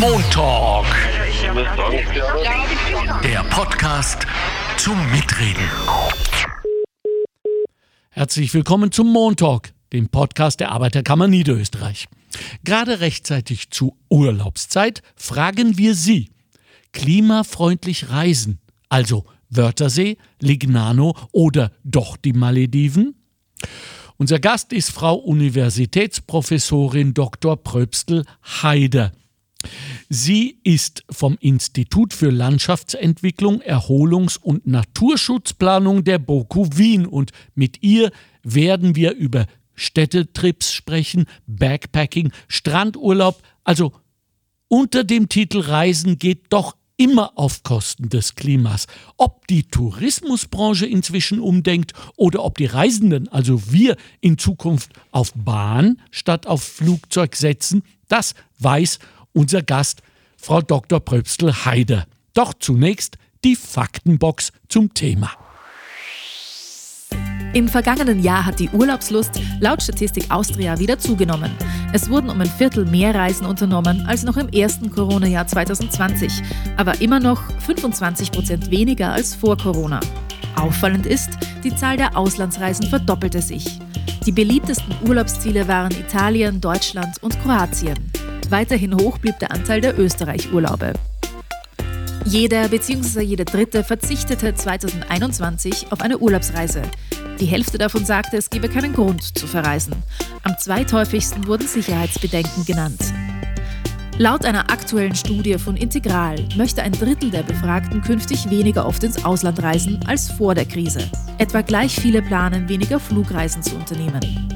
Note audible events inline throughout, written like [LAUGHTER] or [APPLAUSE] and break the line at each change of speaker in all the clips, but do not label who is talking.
Montalk. Der Podcast zum Mitreden.
Herzlich willkommen zum Montalk, dem Podcast der Arbeiterkammer Niederösterreich. Gerade rechtzeitig zu Urlaubszeit fragen wir Sie. Klimafreundlich reisen, also Wörthersee, Lignano oder doch die Malediven? Unser Gast ist Frau Universitätsprofessorin Dr. Pröbstel Heider. Sie ist vom Institut für Landschaftsentwicklung, Erholungs- und Naturschutzplanung der BOKU Wien und mit ihr werden wir über Städtetrips sprechen, Backpacking, Strandurlaub, also unter dem Titel Reisen geht doch immer auf Kosten des Klimas. Ob die Tourismusbranche inzwischen umdenkt oder ob die Reisenden, also wir, in Zukunft auf Bahn statt auf Flugzeug setzen, das weiß unser Gast, Frau Dr. Pröbstel Heider. Doch zunächst die Faktenbox zum Thema.
Im vergangenen Jahr hat die Urlaubslust laut Statistik Austria wieder zugenommen. Es wurden um ein Viertel mehr Reisen unternommen als noch im ersten Corona-Jahr 2020, aber immer noch 25 Prozent weniger als vor Corona. Auffallend ist, die Zahl der Auslandsreisen verdoppelte sich. Die beliebtesten Urlaubsziele waren Italien, Deutschland und Kroatien. Weiterhin hoch blieb der Anteil der Österreich-Urlaube. Jeder bzw. jede Dritte verzichtete 2021 auf eine Urlaubsreise. Die Hälfte davon sagte, es gebe keinen Grund zu verreisen. Am zweithäufigsten wurden Sicherheitsbedenken genannt. Laut einer aktuellen Studie von Integral möchte ein Drittel der Befragten künftig weniger oft ins Ausland reisen als vor der Krise. Etwa gleich viele planen, weniger Flugreisen zu unternehmen.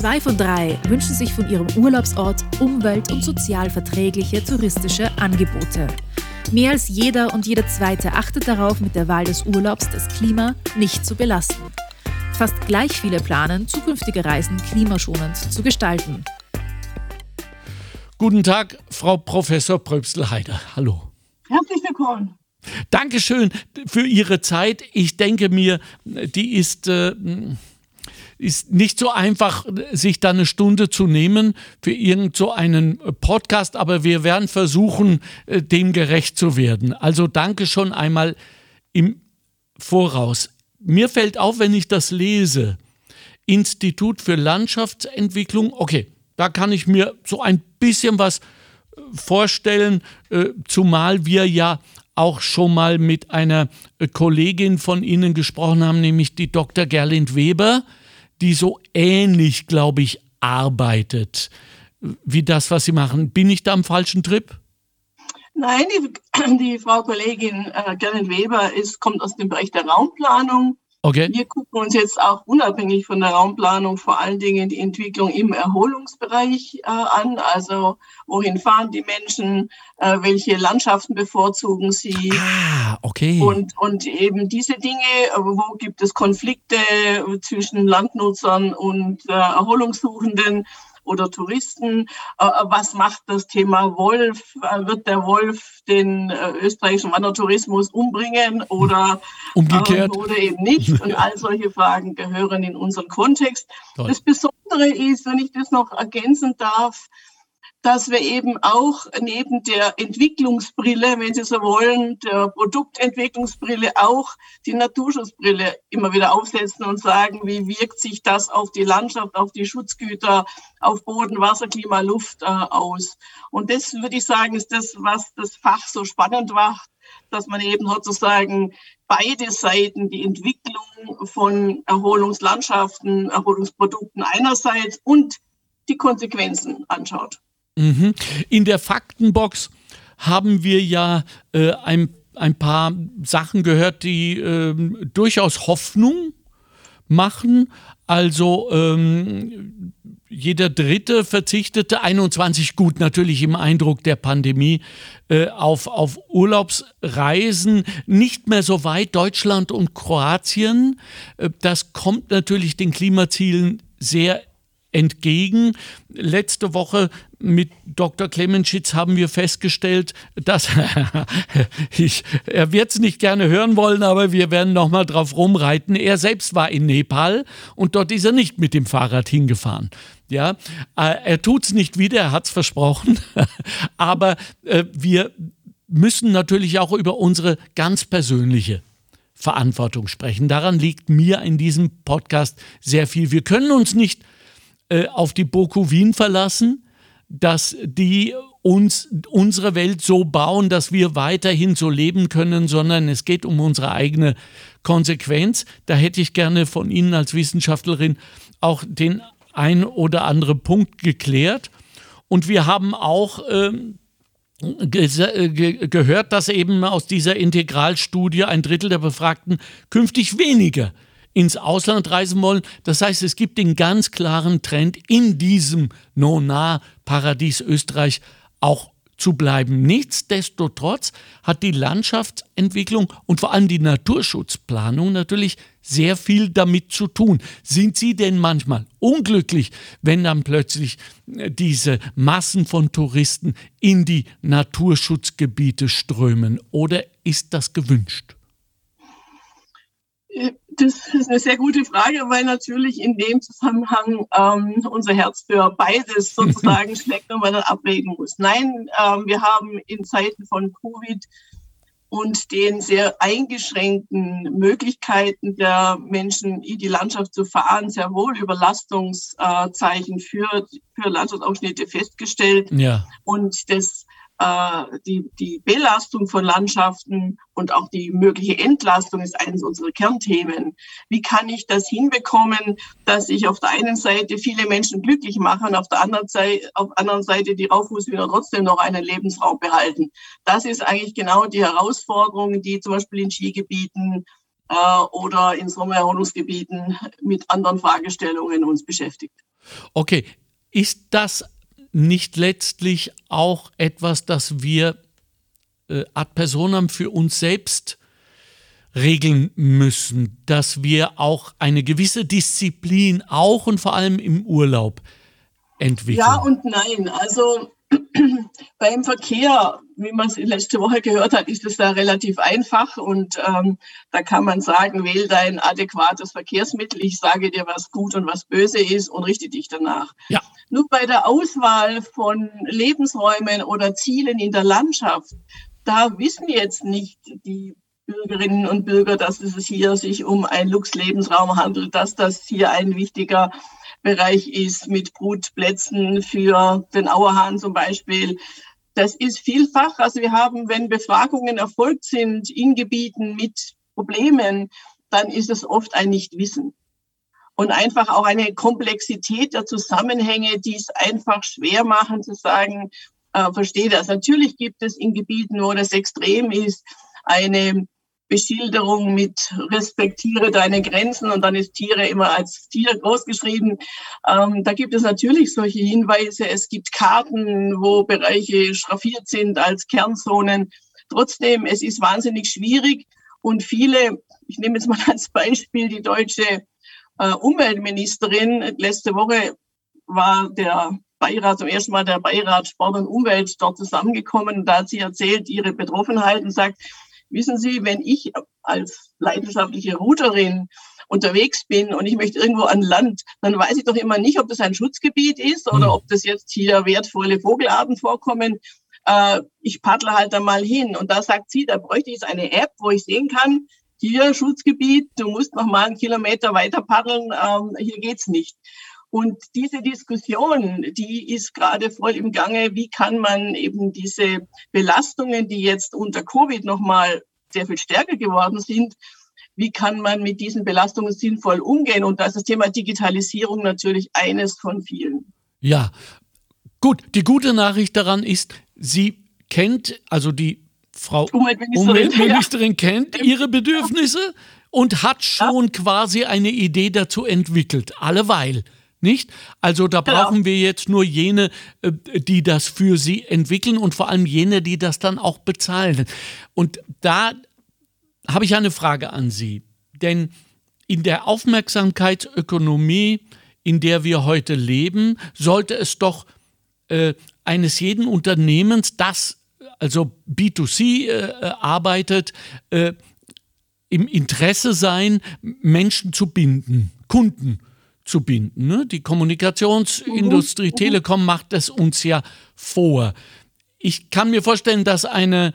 Zwei von drei wünschen sich von ihrem Urlaubsort umwelt- und sozial verträgliche touristische Angebote. Mehr als jeder und jede zweite achtet darauf, mit der Wahl des Urlaubs das Klima nicht zu belasten. Fast gleich viele planen, zukünftige Reisen klimaschonend zu gestalten.
Guten Tag, Frau Professor Pröbstel-Heider. Hallo.
Herzlich willkommen.
Dankeschön für Ihre Zeit. Ich denke mir, die ist. Äh, ist nicht so einfach, sich da eine Stunde zu nehmen für irgend so einen Podcast, aber wir werden versuchen, äh, dem gerecht zu werden. Also danke schon einmal im Voraus. Mir fällt auf, wenn ich das lese, Institut für Landschaftsentwicklung, okay, da kann ich mir so ein bisschen was äh, vorstellen, äh, zumal wir ja auch schon mal mit einer Kollegin von Ihnen gesprochen haben, nämlich die Dr. Gerlind Weber, die so ähnlich, glaube ich, arbeitet wie das, was Sie machen. Bin ich da am falschen Trip?
Nein, die, die Frau Kollegin äh, Gerrit Weber ist, kommt aus dem Bereich der Raumplanung. Okay. Wir gucken uns jetzt auch unabhängig von der Raumplanung vor allen Dingen die Entwicklung im Erholungsbereich äh, an. Also wohin fahren die Menschen, äh, welche Landschaften bevorzugen sie.
Ah, okay.
Und, und eben diese Dinge, wo gibt es Konflikte zwischen Landnutzern und äh, Erholungssuchenden oder Touristen. Äh, was macht das Thema Wolf? Äh, wird der Wolf den äh, österreichischen Wandertourismus umbringen oder, [LAUGHS]
Umgekehrt.
oder eben nicht? [LAUGHS] Und all solche Fragen gehören in unseren Kontext. Toll. Das Besondere ist, wenn ich das noch ergänzen darf, dass wir eben auch neben der Entwicklungsbrille, wenn Sie so wollen, der Produktentwicklungsbrille auch die Naturschutzbrille immer wieder aufsetzen und sagen, wie wirkt sich das auf die Landschaft, auf die Schutzgüter, auf Boden, Wasser, Klima, Luft äh, aus. Und das würde ich sagen, ist das, was das Fach so spannend macht, dass man eben sozusagen beide Seiten, die Entwicklung von Erholungslandschaften, Erholungsprodukten einerseits und die Konsequenzen anschaut.
Mhm. In der Faktenbox haben wir ja äh, ein, ein paar Sachen gehört, die äh, durchaus Hoffnung machen. Also ähm, jeder Dritte verzichtete 21 gut natürlich im Eindruck der Pandemie äh, auf, auf Urlaubsreisen nicht mehr so weit Deutschland und Kroatien. Äh, das kommt natürlich den Klimazielen sehr entgegen. Letzte Woche mit Dr. Clemenschitz haben wir festgestellt, dass [LAUGHS] ich, er wird es nicht gerne hören wollen, aber wir werden noch mal drauf rumreiten. Er selbst war in Nepal und dort ist er nicht mit dem Fahrrad hingefahren. Ja, äh, er tut es nicht wieder, er hat es versprochen. [LAUGHS] Aber äh, wir müssen natürlich auch über unsere ganz persönliche Verantwortung sprechen. Daran liegt mir in diesem Podcast sehr viel. Wir können uns nicht äh, auf die Boku Wien verlassen, dass die uns unsere Welt so bauen, dass wir weiterhin so leben können, sondern es geht um unsere eigene Konsequenz. Da hätte ich gerne von Ihnen als Wissenschaftlerin auch den ein oder andere Punkt geklärt. Und wir haben auch ähm, ge gehört, dass eben aus dieser Integralstudie ein Drittel der Befragten künftig weniger ins Ausland reisen wollen. Das heißt, es gibt den ganz klaren Trend in diesem No-Nah-Paradies Österreich auch zu bleiben. Nichtsdestotrotz hat die Landschaftsentwicklung und vor allem die Naturschutzplanung natürlich sehr viel damit zu tun. Sind Sie denn manchmal unglücklich, wenn dann plötzlich äh, diese Massen von Touristen in die Naturschutzgebiete strömen oder ist das gewünscht?
Das ist eine sehr gute Frage, weil natürlich in dem Zusammenhang ähm, unser Herz für beides [LAUGHS] sozusagen schlägt und man dann abwägen muss. Nein, ähm, wir haben in Zeiten von Covid und den sehr eingeschränkten Möglichkeiten der Menschen in die Landschaft zu fahren, sehr wohl Überlastungszeichen für, für Landschaftsausschnitte festgestellt. Ja. Und das äh, die, die Belastung von Landschaften und auch die mögliche Entlastung ist eines unserer Kernthemen. Wie kann ich das hinbekommen, dass ich auf der einen Seite viele Menschen glücklich mache und auf der anderen Seite, auf der anderen Seite die Raufußhühner trotzdem noch einen Lebensraum behalten? Das ist eigentlich genau die Herausforderung, die zum Beispiel in Skigebieten äh, oder in Sommererholungsgebieten mit anderen Fragestellungen uns beschäftigt.
Okay, ist das nicht letztlich auch etwas, das wir äh, ad personam für uns selbst regeln müssen, dass wir auch eine gewisse Disziplin auch und vor allem im Urlaub entwickeln?
Ja und nein. Also [CLEARS THROAT] beim Verkehr, wie man es letzte Woche gehört hat, ist es da relativ einfach und ähm, da kann man sagen, wähl dein adäquates Verkehrsmittel. Ich sage dir, was gut und was böse ist und richte dich danach. Ja. Nur bei der Auswahl von Lebensräumen oder Zielen in der Landschaft, da wissen jetzt nicht die Bürgerinnen und Bürger, dass es hier sich um einen Lux-Lebensraum handelt, dass das hier ein wichtiger Bereich ist mit Brutplätzen für den Auerhahn zum Beispiel. Das ist vielfach. Also wir haben, wenn Befragungen erfolgt sind in Gebieten mit Problemen, dann ist es oft ein Nichtwissen und einfach auch eine Komplexität der Zusammenhänge, die es einfach schwer machen zu sagen, äh, verstehe das. Natürlich gibt es in Gebieten, wo das extrem ist, eine Beschilderung mit respektiere deine Grenzen und dann ist Tiere immer als Tier großgeschrieben. Ähm, da gibt es natürlich solche Hinweise. Es gibt Karten, wo Bereiche schraffiert sind als Kernzonen. Trotzdem, es ist wahnsinnig schwierig und viele, ich nehme jetzt mal als Beispiel die deutsche äh, Umweltministerin. Letzte Woche war der Beirat, zum ersten Mal der Beirat Sport und Umwelt dort zusammengekommen. Da hat sie erzählt, ihre Betroffenheit und sagt, wissen Sie, wenn ich als leidenschaftliche Routerin unterwegs bin und ich möchte irgendwo an Land, dann weiß ich doch immer nicht, ob das ein Schutzgebiet ist oder hm. ob das jetzt hier wertvolle Vogelarten vorkommen. Äh, ich paddle halt da mal hin. Und da sagt sie, da bräuchte ich eine App, wo ich sehen kann, hier Schutzgebiet, du musst noch mal einen Kilometer weiter paddeln, ähm, hier geht's nicht. Und diese Diskussion, die ist gerade voll im Gange. Wie kann man eben diese Belastungen, die jetzt unter Covid noch mal sehr viel stärker geworden sind, wie kann man mit diesen Belastungen sinnvoll umgehen? Und da ist das Thema Digitalisierung natürlich eines von vielen.
Ja, gut. Die gute Nachricht daran ist, sie kennt, also die Frau Umweltministerin, Umweltministerin [LAUGHS] ja. kennt ihre Bedürfnisse und hat schon ja. quasi eine Idee dazu entwickelt, alleweil. Nicht? Also da genau. brauchen wir jetzt nur jene, äh, die das für sie entwickeln und vor allem jene, die das dann auch bezahlen. Und da habe ich eine Frage an Sie. Denn in der Aufmerksamkeitsökonomie, in der wir heute leben, sollte es doch äh, eines jeden Unternehmens, das also B2C äh, arbeitet, äh, im Interesse sein, Menschen zu binden, Kunden abzubinden. Ne? Die Kommunikationsindustrie, mhm. Telekom macht es uns ja vor. Ich kann mir vorstellen, dass eine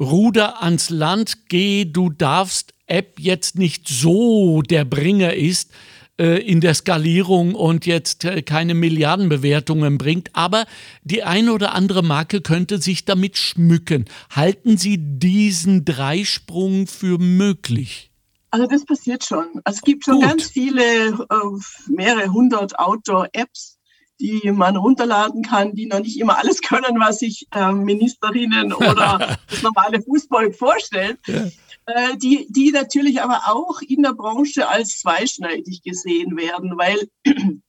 Ruder ans Land, geh, du darfst App jetzt nicht so der Bringer ist äh, in der Skalierung und jetzt äh, keine Milliardenbewertungen bringt, aber die eine oder andere Marke könnte sich damit schmücken. Halten Sie diesen Dreisprung für möglich?
Also das passiert schon. Also es gibt schon Gut. ganz viele, äh, mehrere hundert Outdoor-Apps, die man runterladen kann, die noch nicht immer alles [LAUGHS] können, was sich äh, Ministerinnen [LAUGHS] oder das normale Fußball vorstellt. Ja. Äh, die, die natürlich aber auch in der Branche als zweischneidig gesehen werden, weil [CLEARS THROAT]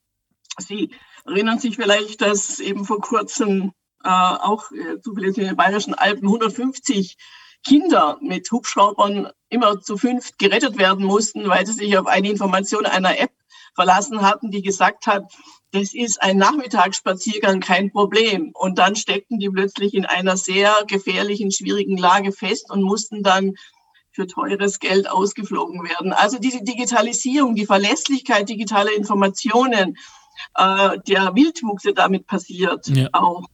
Sie erinnern sich vielleicht, dass eben vor kurzem äh, auch äh, zufällig in den Bayerischen Alpen 150 Kinder mit Hubschraubern immer zu fünft gerettet werden mussten, weil sie sich auf eine Information einer App verlassen hatten, die gesagt hat, das ist ein Nachmittagsspaziergang kein Problem. Und dann steckten die plötzlich in einer sehr gefährlichen, schwierigen Lage fest und mussten dann für teures Geld ausgeflogen werden. Also diese Digitalisierung, die Verlässlichkeit digitaler Informationen, äh, der Wildwuchs, der damit passiert, ja. auch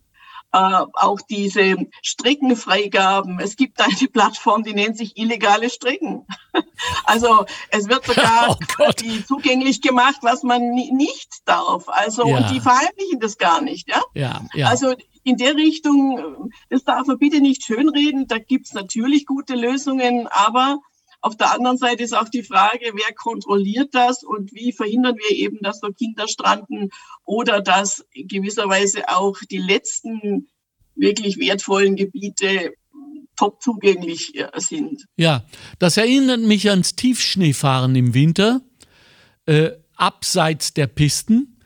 äh, auch diese Streckenfreigaben. Es gibt eine [LAUGHS] Plattform, die nennt sich illegale Strecken. [LAUGHS] also es wird sogar [LAUGHS] oh zugänglich gemacht, was man nicht darf. Also ja. und die verheimlichen das gar nicht. Ja? Ja, ja. Also in der Richtung, das darf man bitte nicht schönreden. Da gibt es natürlich gute Lösungen, aber auf der anderen Seite ist auch die Frage, wer kontrolliert das und wie verhindern wir eben, dass so Kinder stranden oder dass gewisserweise auch die letzten wirklich wertvollen Gebiete top zugänglich äh, sind.
Ja, das erinnert mich ans Tiefschneefahren im Winter, äh, abseits der Pisten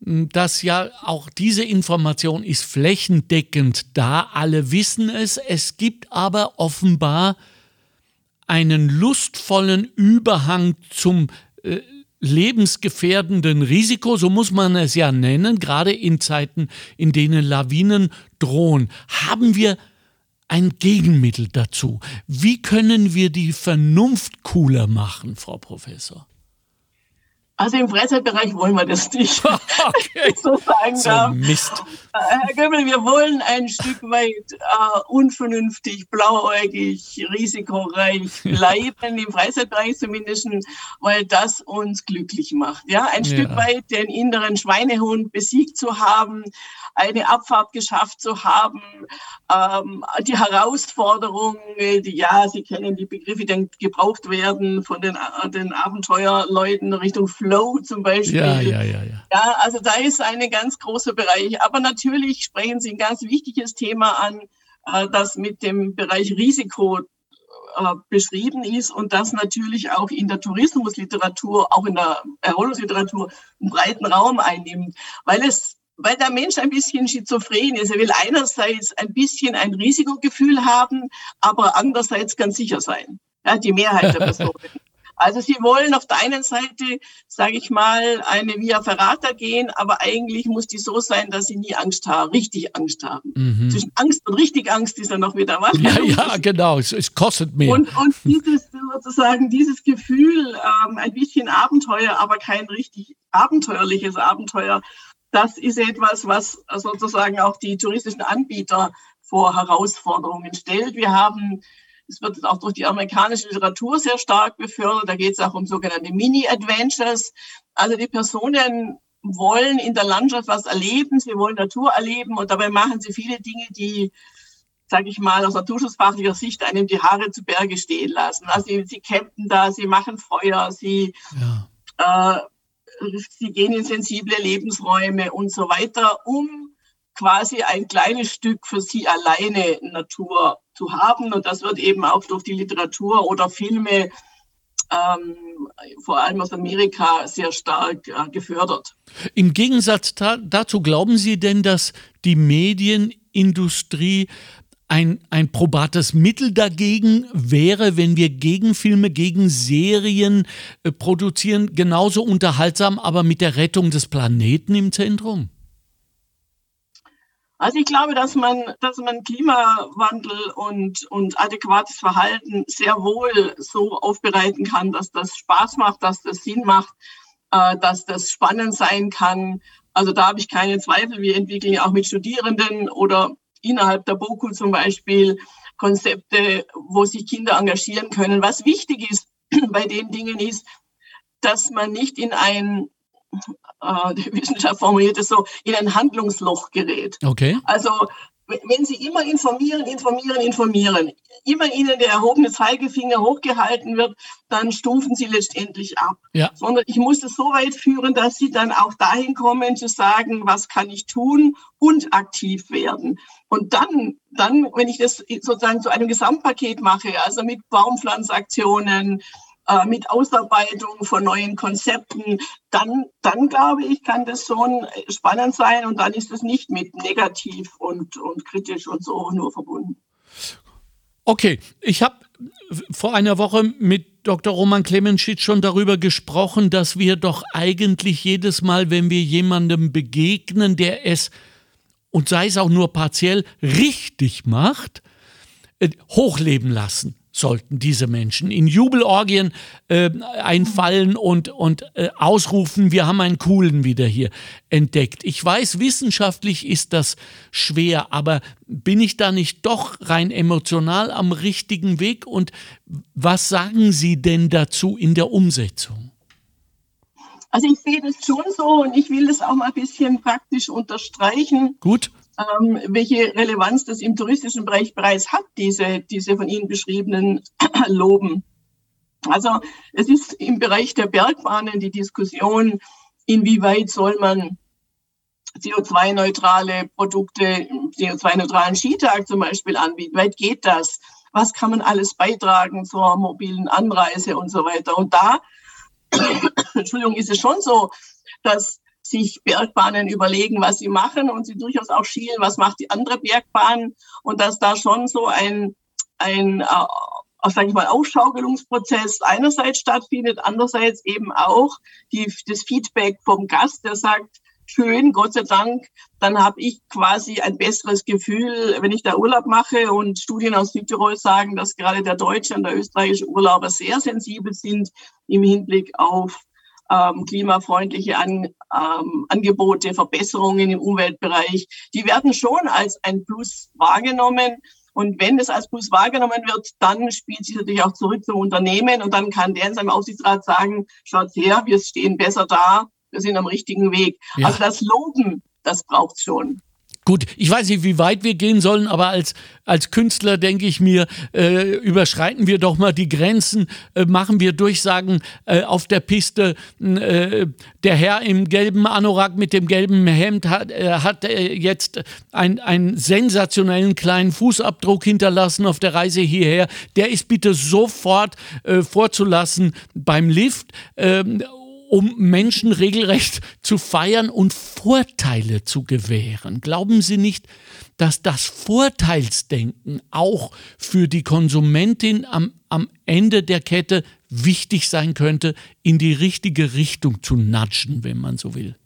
dass ja auch diese Information ist flächendeckend da, alle wissen es, es gibt aber offenbar einen lustvollen Überhang zum äh, lebensgefährdenden Risiko, so muss man es ja nennen, gerade in Zeiten, in denen Lawinen drohen, haben wir ein Gegenmittel dazu. Wie können wir die Vernunft cooler machen, Frau Professor?
Also im Freizeitbereich wollen wir das nicht, [LAUGHS] [LAUGHS] okay. so sagen so darf. Mist. Äh, Herr Göbel, wir wollen ein Stück weit äh, unvernünftig, blauäugig, risikoreich [LAUGHS] bleiben, im Freizeitbereich zumindest, weil das uns glücklich macht. Ja, ein ja. Stück weit den inneren Schweinehund besiegt zu haben, eine Abfahrt geschafft zu haben, ähm, die Herausforderung, die, ja, Sie kennen die Begriffe, die gebraucht werden von den, den Abenteuerleuten Richtung Flow zum Beispiel. Ja, ja, ja, ja. Ja, also da ist ein ganz großer Bereich. Aber natürlich sprechen Sie ein ganz wichtiges Thema an, äh, das mit dem Bereich Risiko äh, beschrieben ist und das natürlich auch in der Tourismusliteratur, auch in der Erholungsliteratur einen breiten Raum einnimmt, weil es weil der Mensch ein bisschen schizophren ist. Er will einerseits ein bisschen ein Risikogefühl haben, aber andererseits ganz sicher sein. Ja, die Mehrheit der [LAUGHS] Personen. Also sie wollen auf der einen Seite, sage ich mal, eine Via Ferrata gehen, aber eigentlich muss die so sein, dass sie nie Angst haben, richtig Angst haben. Mhm. Zwischen Angst und richtig Angst ist ja noch wieder was.
Ja, ja genau, es, es, kostet mehr.
Und, und dieses sozusagen, dieses Gefühl, ähm, ein bisschen Abenteuer, aber kein richtig abenteuerliches Abenteuer, das ist etwas, was sozusagen auch die touristischen Anbieter vor Herausforderungen stellt. Wir haben, es wird auch durch die amerikanische Literatur sehr stark befördert, da geht es auch um sogenannte Mini-Adventures. Also die Personen wollen in der Landschaft was erleben, sie wollen Natur erleben und dabei machen sie viele Dinge, die sage ich mal, aus naturschutzfachlicher Sicht einem die Haare zu Berge stehen lassen. Also sie, sie campen da, sie machen Feuer, sie ja. äh, sie gehen in sensible Lebensräume und so weiter, um quasi ein kleines Stück für sie alleine Natur zu haben. Und das wird eben auch durch die Literatur oder Filme ähm, vor allem aus Amerika sehr stark äh, gefördert.
Im Gegensatz dazu glauben Sie denn, dass die Medienindustrie ein, ein probates Mittel dagegen wäre, wenn wir Gegenfilme, gegen Serien äh, produzieren, genauso unterhaltsam, aber mit der Rettung des Planeten im Zentrum?
Also ich glaube, dass man, dass man Klimawandel und, und adäquates Verhalten sehr wohl so aufbereiten kann, dass das Spaß macht, dass das Sinn macht. äh, dass das spannend sein kann. Also da habe ich keine Zweifel. Wir entwickeln ja auch mit Studierenden oder innerhalb der BOKU zum Beispiel Konzepte, wo sich Kinder engagieren können. Was wichtig ist [CLEARS THROAT] bei den Dingen ist, dass man nicht in ein äh, die Wissenschaft formuliert es so, in ein Handlungsloch gerät.
Okay.
Also wenn Sie immer informieren, informieren, informieren, immer Ihnen der erhobene Zeigefinger hochgehalten wird, dann stufen Sie letztendlich ab.
Ja.
Sondern ich muss es so weit führen, dass Sie dann auch dahin kommen zu sagen, was kann ich tun und aktiv werden. Und dann, dann, wenn ich das sozusagen zu einem Gesamtpaket mache, also mit Baumpflanzaktionen, äh, mit Ausarbeitung von neuen Konzepten, dann, dann glaube ich, kann das schon spannend sein und dann ist es nicht mit negativ und, und kritisch und so nur verbunden.
Okay, ich habe vor einer Woche mit Dr. Roman Klemenschitz schon darüber gesprochen, dass wir doch eigentlich jedes Mal, wenn wir jemandem begegnen, der es, und sei es auch nur partiell, richtig macht, äh, hochleben lassen sollten diese Menschen in Jubelorgien äh, einfallen und, und äh, ausrufen, wir haben einen coolen wieder hier entdeckt. Ich weiß, wissenschaftlich ist das schwer, aber bin ich da nicht doch rein emotional am richtigen Weg? Und was sagen Sie denn dazu in der Umsetzung?
Also ich sehe das schon so und ich will das auch mal ein bisschen praktisch unterstreichen.
Gut
ähm, welche Relevanz das im touristischen Bereich bereits hat, diese, diese von Ihnen beschriebenen [CLEARS THROAT] Loben. Also es ist im Bereich der Bergbahnen die Diskussion, inwieweit soll man CO2-neutrale Produkte, CO2-neutralen Skitag zum Beispiel anbieten. Weit geht das? Was kann man alles beitragen zur mobilen Anreise und so weiter? Und da, [CLEARS THROAT] Entschuldigung, ist es schon so, dass sich Bergbahnen überlegen, was sie machen und sie durchaus auch schielen, was macht die andere Bergbahn und dass da schon so ein, ein äh, sage ich mal, Aufschaukelungsprozess einerseits stattfindet, andererseits eben auch die, das Feedback vom Gast, der sagt, schön, Gott sei Dank, dann habe ich quasi ein besseres Gefühl, wenn ich da Urlaub mache und Studien aus Südtirol sagen, dass gerade der deutsche und der österreichische Urlauber sehr sensibel sind im Hinblick auf ähm, klimafreundliche An, ähm, Angebote, Verbesserungen im Umweltbereich, die werden schon als ein Plus wahrgenommen. Und wenn es als Plus wahrgenommen wird, dann spielt sich natürlich auch zurück zum Unternehmen und dann kann der in seinem Aufsichtsrat sagen, schaut her, wir stehen besser da, wir sind am richtigen Weg. Ja. Also das Loben, das braucht schon.
Gut, ich weiß nicht, wie weit wir gehen sollen, aber als, als Künstler denke ich mir, äh, überschreiten wir doch mal die Grenzen, äh, machen wir Durchsagen äh, auf der Piste. Äh, der Herr im gelben Anorak mit dem gelben Hemd hat, äh, hat äh, jetzt einen sensationellen kleinen Fußabdruck hinterlassen auf der Reise hierher. Der ist bitte sofort vorzulassen beim Lift ähm, um Menschen regelrecht zu feiern und Vorteile zu gewähren. Glauben Sie nicht, dass das Vorteilsdenken auch für die Konsumentin am, am Ende der Kette wichtig sein könnte, in die richtige Richtung zu natschen, wenn man so will?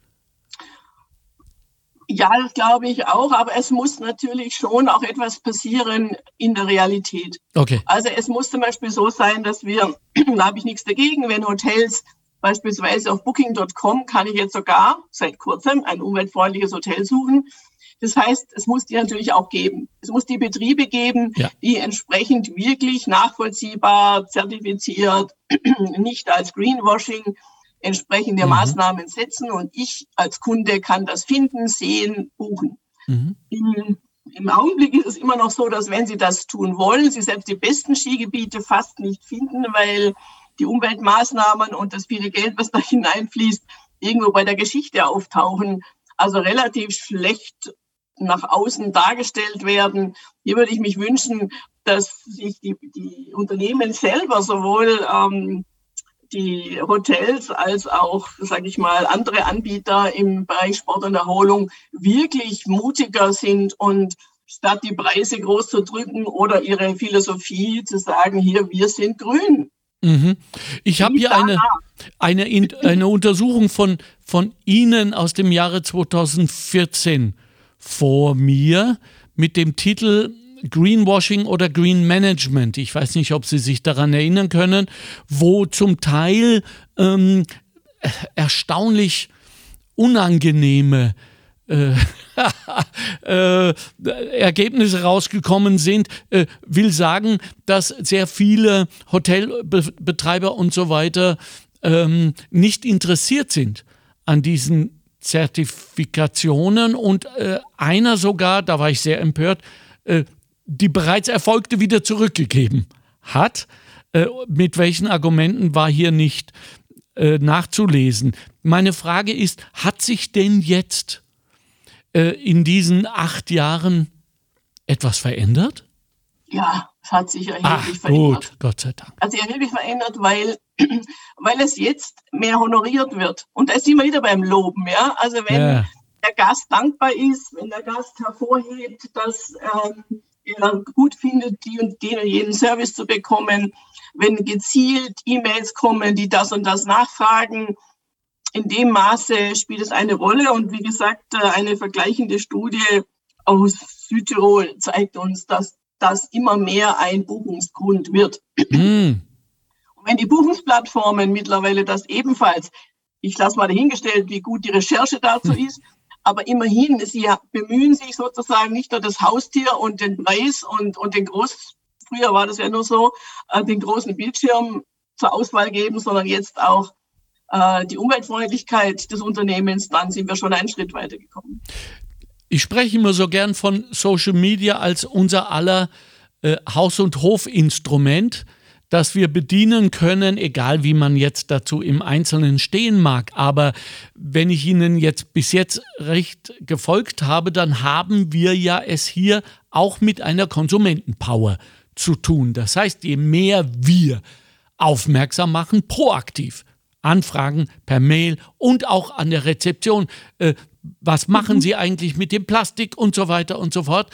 Ja, das glaube ich auch, aber es muss natürlich schon auch etwas passieren in der Realität.
Okay.
Also es muss zum Beispiel so sein, dass wir, [CLEARS THROAT] da habe ich nichts dagegen, wenn Hotels Beispielsweise auf Booking.com kann ich jetzt sogar seit kurzem ein umweltfreundliches Hotel suchen. Das heißt, es muss die natürlich auch geben. Es muss die Betriebe geben, ja. die entsprechend wirklich nachvollziehbar, zertifiziert, [CLEARS THROAT] nicht als Greenwashing entsprechende mhm. Maßnahmen setzen. Und ich als Kunde kann das finden, sehen, buchen. Mhm. Im, Im Augenblick ist es immer noch so, dass wenn Sie das tun wollen, Sie selbst die besten Skigebiete fast nicht finden, weil die Umweltmaßnahmen und das viele Geld, was da [LAUGHS] hineinfließt, irgendwo bei der Geschichte auftauchen. Also relativ schlecht nach außen dargestellt werden. Hier würde ich mich wünschen, dass sich die, die Unternehmen selber sowohl ähm, die Hotels als auch, sage ich mal, andere Anbieter im Bereich Sport und Erholung wirklich mutiger sind und statt die Preise groß zu drücken oder ihre Philosophie zu sagen, hier, wir sind grün.
Mhm. Ich habe hier eine, eine, [LAUGHS] eine Untersuchung von, von Ihnen aus dem Jahre 2014 vor mir mit dem Titel Greenwashing oder Green Management. Ich weiß nicht, ob Sie sich daran erinnern können, wo zum Teil ähm, erstaunlich unangenehme äh, [LAUGHS] äh, Ergebnisse rausgekommen sind, äh, will sagen, dass sehr viele Hotelbetreiber und so weiter ähm, nicht interessiert sind an diesen Zertifikationen und äh, einer sogar, da war ich sehr empört, äh, die bereits erfolgte wieder zurückgegeben hat. Äh, mit welchen Argumenten war hier nicht nachzulesen. Meine Frage ist, hat sich denn jetzt in diesen acht Jahren etwas verändert?
Ja, es hat sich erheblich
Ach,
verändert.
Gut, Gott sei Dank.
Also erheblich verändert, weil, [CLEARS THROAT] weil es jetzt mehr honoriert wird. Und da sind wir wieder beim Loben, ja. Also wenn ja. der Gast dankbar ist, wenn der Gast hervorhebt, dass ähm, er gut findet, die und den und jenen Service zu bekommen, wenn gezielt E-Mails kommen, die das und das nachfragen, in dem Maße spielt es eine Rolle. Und wie gesagt, äh, eine vergleichende Studie aus Südtirol zeigt uns, dass das immer mehr ein Buchungsgrund wird. Mm. Und wenn die Buchungsplattformen mittlerweile das ebenfalls, ich lasse mal dahingestellt, wie gut die Recherche dazu mm. ist, aber immerhin, sie bemühen sich sozusagen nicht nur das Haustier und den Preis und, und den Groß, früher war das ja nur so, äh, den großen Bildschirm zur Auswahl geben, sondern jetzt auch äh, die Umweltfreundlichkeit des Unternehmens, dann sind wir schon einen Schritt weitergekommen.
Ich spreche immer so gern von Social Media als unser aller äh, Haus- und Hofinstrument, das wir bedienen können, egal wie man jetzt dazu im Einzelnen stehen mag. Aber wenn ich Ihnen jetzt bis jetzt recht gefolgt habe, dann haben wir ja es hier auch mit einer Konsumentenpower zu tun. Das heißt, je mehr wir aufmerksam machen, proaktiv, Anfragen per Mail und auch an der Rezeption. Äh, was machen mhm. Sie eigentlich mit dem Plastik und so weiter und so fort,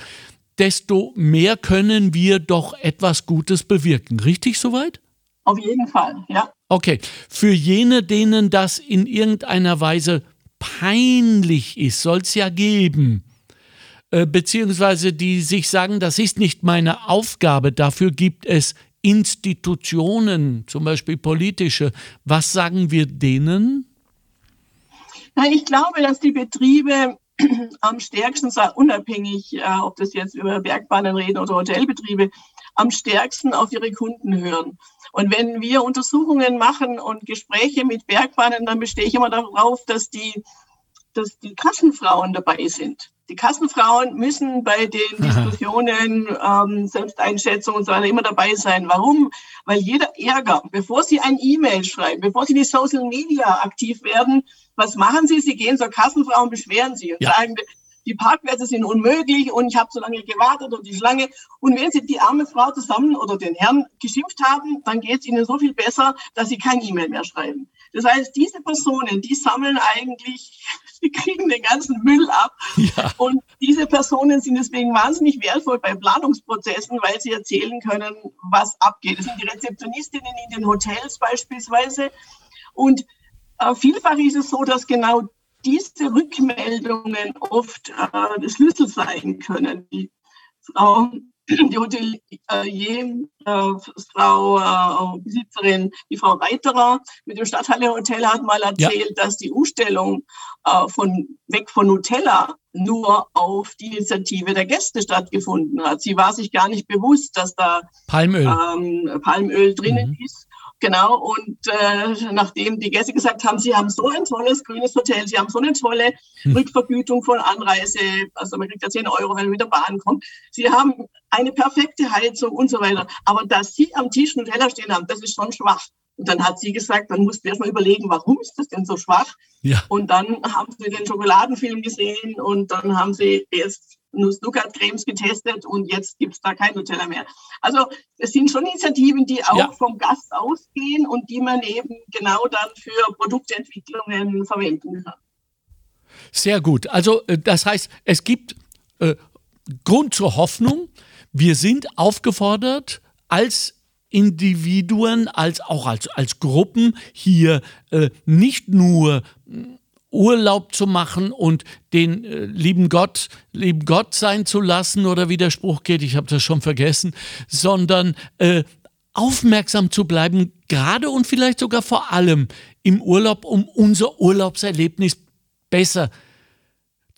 desto mehr können wir doch etwas Gutes bewirken. Richtig soweit?
Auf jeden Fall, ja.
Okay. Für jene, denen das in irgendeiner Weise peinlich ist, soll es ja geben. Äh, beziehungsweise die sich sagen, das ist nicht meine Aufgabe, dafür gibt es Institutionen, zum Beispiel politische. Was sagen wir denen?
Ich glaube, dass die Betriebe [CLEARS THROAT] am stärksten, unabhängig, äh, ob das jetzt über Bergbahnen reden oder Hotelbetriebe, am stärksten auf ihre Kunden hören. Und wenn wir Untersuchungen machen und Gespräche mit Bergbahnen, dann bestehe ich immer darauf, dass die, dass die Kassenfrauen dabei sind. Die Kassenfrauen müssen bei den Diskussionen, ähm, Selbsteinschätzung und so weiter immer dabei sein. Warum? Weil jeder Ärger, bevor sie ein E-Mail schreiben, bevor sie in die Social Media aktiv werden, was machen sie? Sie gehen zur Kassenfrau und beschweren sie und ja. sagen, die Parkplätze sind unmöglich und ich habe so lange gewartet und die Schlange. Und wenn Sie die arme Frau zusammen oder den Herrn geschimpft haben, dann geht es Ihnen so viel besser, dass Sie kein E-Mail mehr schreiben. Das heißt, diese Personen, die sammeln eigentlich, [LAUGHS] die kriegen den ganzen Müll ab. Ja. Und diese Personen sind deswegen wahnsinnig wertvoll bei Planungsprozessen, weil sie erzählen können, was abgeht. Das sind die Rezeptionistinnen in den Hotels beispielsweise. Und äh, vielfach ist es so, dass genau diese Rückmeldungen oft äh, Schlüssel sein können. Die Frau, die Hotelier, äh, Frau äh, Besitzerin, die Frau Reiterer mit dem Stadthalle Hotel hat mal erzählt, ja. dass die Umstellung äh, von weg von Nutella nur auf die Initiative der Gäste stattgefunden hat. Sie war sich gar nicht bewusst, dass da
Palmöl,
ähm, Palmöl drinnen mhm. ist. Genau, und äh, nachdem die Gäste gesagt haben, sie haben so ein tolles grünes Hotel, sie haben so eine tolle hm. Rückvergütung von Anreise, also man kriegt ja 10 Euro, wenn man mit der Bahn kommt, sie haben eine perfekte Heizung und so weiter. Aber dass sie am Tisch einen Teller stehen haben, das ist schon schwach. Und dann hat sie gesagt, dann musst du erst mal überlegen, warum ist das denn so schwach? Ja. Und dann haben sie den Schokoladenfilm gesehen und dann haben sie erst Nuss-Nougat-Cremes getestet und jetzt gibt es da kein Nutella mehr. Also es sind schon Initiativen, die auch ja. vom Gast ausgehen und die man eben genau dann für Produktentwicklungen verwenden kann.
Sehr gut. Also äh, das heißt, es gibt äh, Grund zur Hoffnung. Wir sind aufgefordert, als Individuen, als auch als, als Gruppen hier äh, nicht nur Urlaub zu machen und den äh, lieben Gott, lieben Gott sein zu lassen oder wie der Spruch geht, ich habe das schon vergessen, sondern äh, aufmerksam zu bleiben, gerade und vielleicht sogar vor allem im Urlaub, um unser Urlaubserlebnis besser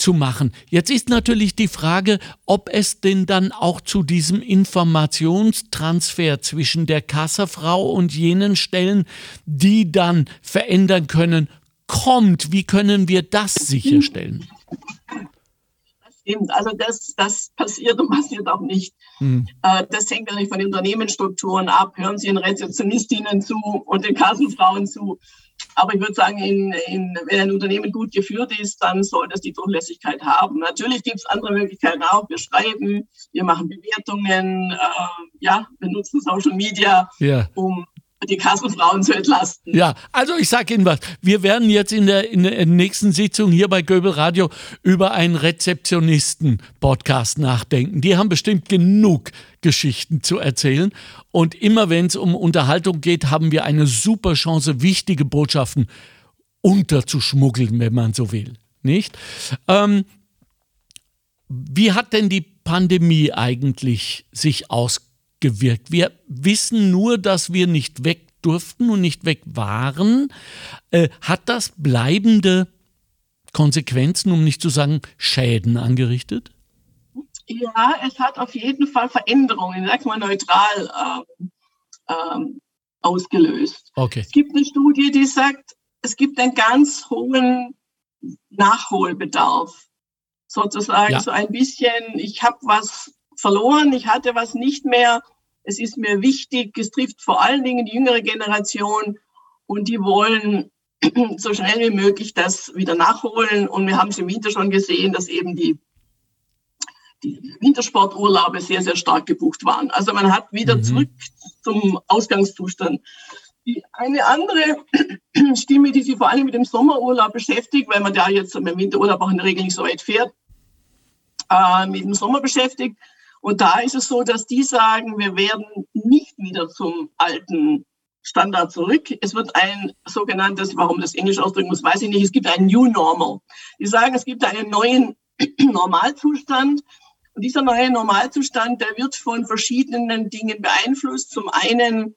zu machen. Jetzt ist natürlich die Frage, ob es denn dann auch zu diesem Informationstransfer zwischen der Kassafrau und jenen Stellen, die dann verändern können, kommt. Wie können wir das sicherstellen?
stimmt. Also das, das passiert und passiert auch nicht. Hm. Äh, das hängt natürlich von den Unternehmensstrukturen ab. Hören Sie den Rezeptionistinnen zu und den Kassenfrauen zu. Aber ich würde sagen, in, in, wenn ein Unternehmen gut geführt ist, dann sollte es die Durchlässigkeit haben. Natürlich gibt es andere Möglichkeiten auch. Wir schreiben, wir machen Bewertungen, äh, ja, wir nutzen Social Media, ja. um die Kassenfrauen zu entlasten.
Ja, also ich sage Ihnen was. Wir werden jetzt in der, in der nächsten Sitzung hier bei Göbel Radio über einen Rezeptionisten-Podcast nachdenken. Die haben bestimmt genug Geschichten zu erzählen. Und immer wenn es um Unterhaltung geht, haben wir eine super Chance, wichtige Botschaften unterzuschmuggeln, wenn man so will. Nicht? Ähm, wie hat denn die Pandemie eigentlich sich ausgewirkt? Gewirkt. Wir wissen nur, dass wir nicht weg durften und nicht weg waren. Äh, hat das bleibende Konsequenzen, um nicht zu sagen Schäden angerichtet?
Ja, es hat auf jeden Fall Veränderungen, sag mal neutral, äh, äh, ausgelöst. Okay. Es gibt eine Studie, die sagt, es gibt einen ganz hohen Nachholbedarf. Sozusagen ja. so ein bisschen, ich habe was verloren, ich hatte was nicht mehr. Es ist mir wichtig, es trifft vor allen Dingen die jüngere Generation und die wollen [CLEARS THROAT] so schnell wie möglich das wieder nachholen. Und wir haben es im Winter schon gesehen, dass eben die, die Wintersporturlaube sehr, sehr stark gebucht waren. Also man hat wieder mhm. zurück zum Ausgangszustand. Die, eine andere [CLEARS THROAT] Stimme, die sich vor allem mit dem Sommerurlaub beschäftigt, weil man da jetzt im Winterurlaub auch in der Regel nicht so weit fährt, äh, mit dem Sommer beschäftigt, und da ist es so, dass die sagen, wir werden nicht wieder zum alten Standard zurück. Es wird ein sogenanntes, warum das Englisch ausdrücken muss, weiß ich nicht, es gibt ein New Normal. Die sagen, es gibt einen neuen [CLEARS THROAT] Normalzustand. Und dieser neue Normalzustand, der wird von verschiedenen Dingen beeinflusst. Zum einen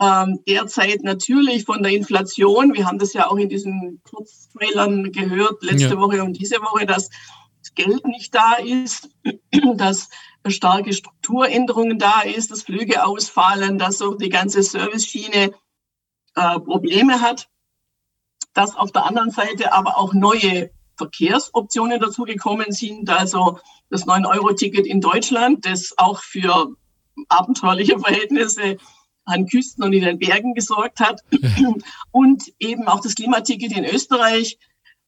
ähm, derzeit natürlich von der Inflation. Wir haben das ja auch in diesen Kurztrailern gehört, letzte ja. Woche und diese Woche, dass das Geld nicht da ist, [CLEARS THROAT] dass starke Strukturänderungen da ist, dass Flüge ausfallen, dass so die ganze Serviceschiene äh, Probleme hat, dass auf der anderen Seite aber auch neue Verkehrsoptionen dazugekommen sind, also das 9-Euro-Ticket in Deutschland, das auch für abenteuerliche Verhältnisse an Küsten und in den Bergen gesorgt hat. Und eben auch das Klimaticket in Österreich,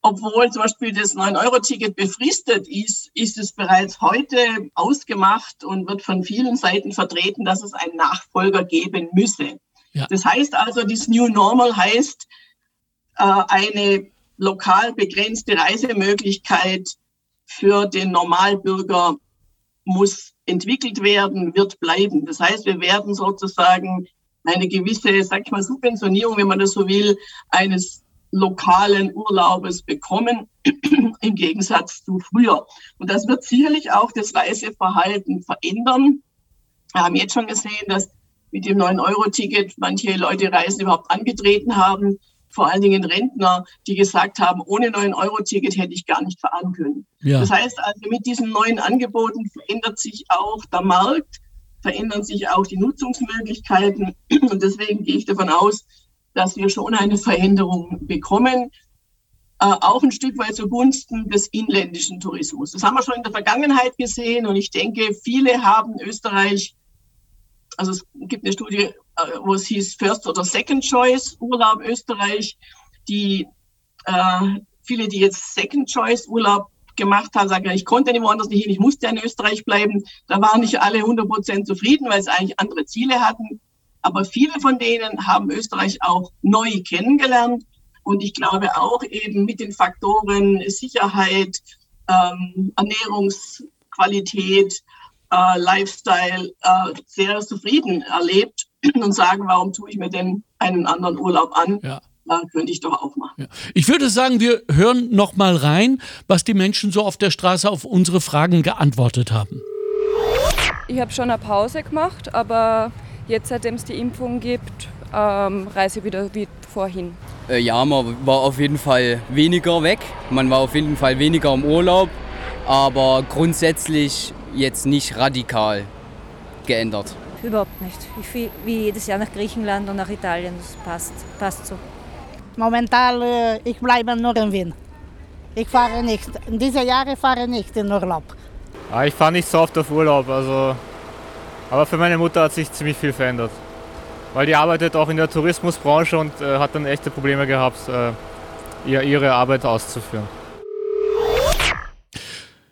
obwohl zum Beispiel das 9-Euro-Ticket befristet ist, ist es bereits heute ausgemacht und wird von vielen Seiten vertreten, dass es einen Nachfolger geben müsse. Ja. Das heißt also, das New Normal heißt äh, eine lokal begrenzte Reisemöglichkeit für den Normalbürger muss entwickelt werden, wird bleiben. Das heißt, wir werden sozusagen eine gewisse, sag ich mal, Subventionierung, wenn man das so will, eines lokalen Urlaubes bekommen, [CLEARS THROAT] im Gegensatz zu früher. Und das wird sicherlich auch das Reiseverhalten verändern. Wir haben jetzt schon gesehen, dass mit dem 9-Euro-Ticket manche Leute Reisen überhaupt angetreten haben, vor allen Dingen Rentner, die gesagt haben, ohne 9-Euro-Ticket hätte ich gar nicht fahren können. Ja. Das heißt also, mit diesen neuen Angeboten verändert sich auch der Markt, verändern sich auch die Nutzungsmöglichkeiten. [CLEARS THROAT] Und deswegen gehe ich davon aus, dass wir schon eine Veränderung bekommen, äh, auch ein Stück weit zugunsten des inländischen Tourismus. Das haben wir schon in der Vergangenheit gesehen und ich denke, viele haben Österreich, also es gibt eine Studie, äh, wo es hieß First oder Second Choice Urlaub Österreich, die äh, viele, die jetzt Second Choice Urlaub gemacht haben, sagen, ich konnte nicht woanders nicht hin, ich musste in Österreich bleiben. Da waren nicht alle 100 Prozent zufrieden, weil sie eigentlich andere Ziele hatten. Aber viele von denen haben Österreich auch neu kennengelernt. Und ich glaube auch eben mit den Faktoren Sicherheit, ähm, Ernährungsqualität, äh, Lifestyle äh, sehr zufrieden erlebt und sagen, warum tue ich mir denn einen anderen Urlaub an? Ja. Da könnte ich doch auch machen. Ja.
Ich würde sagen, wir hören noch mal rein, was die Menschen so auf der Straße auf unsere Fragen geantwortet haben.
Ich habe schon eine Pause gemacht, aber Jetzt, seitdem es die Impfung gibt, ähm, reise ich wieder wie vorhin.
Äh, ja, man war auf jeden Fall weniger weg. Man war auf jeden Fall weniger im Urlaub. Aber grundsätzlich jetzt nicht radikal geändert.
Überhaupt nicht. Ich fliege wie jedes Jahr nach Griechenland und nach Italien. Das passt, passt so.
Momentan, äh, ich bleibe nur in Wien. Ich fahre nicht. In diesen Jahren fahre ich nicht in Urlaub.
Ah, ich fahre nicht so oft auf Urlaub. Also, aber für meine Mutter hat sich ziemlich viel verändert. Weil die arbeitet auch in der Tourismusbranche und äh, hat dann echte Probleme gehabt, äh, ihre Arbeit auszuführen.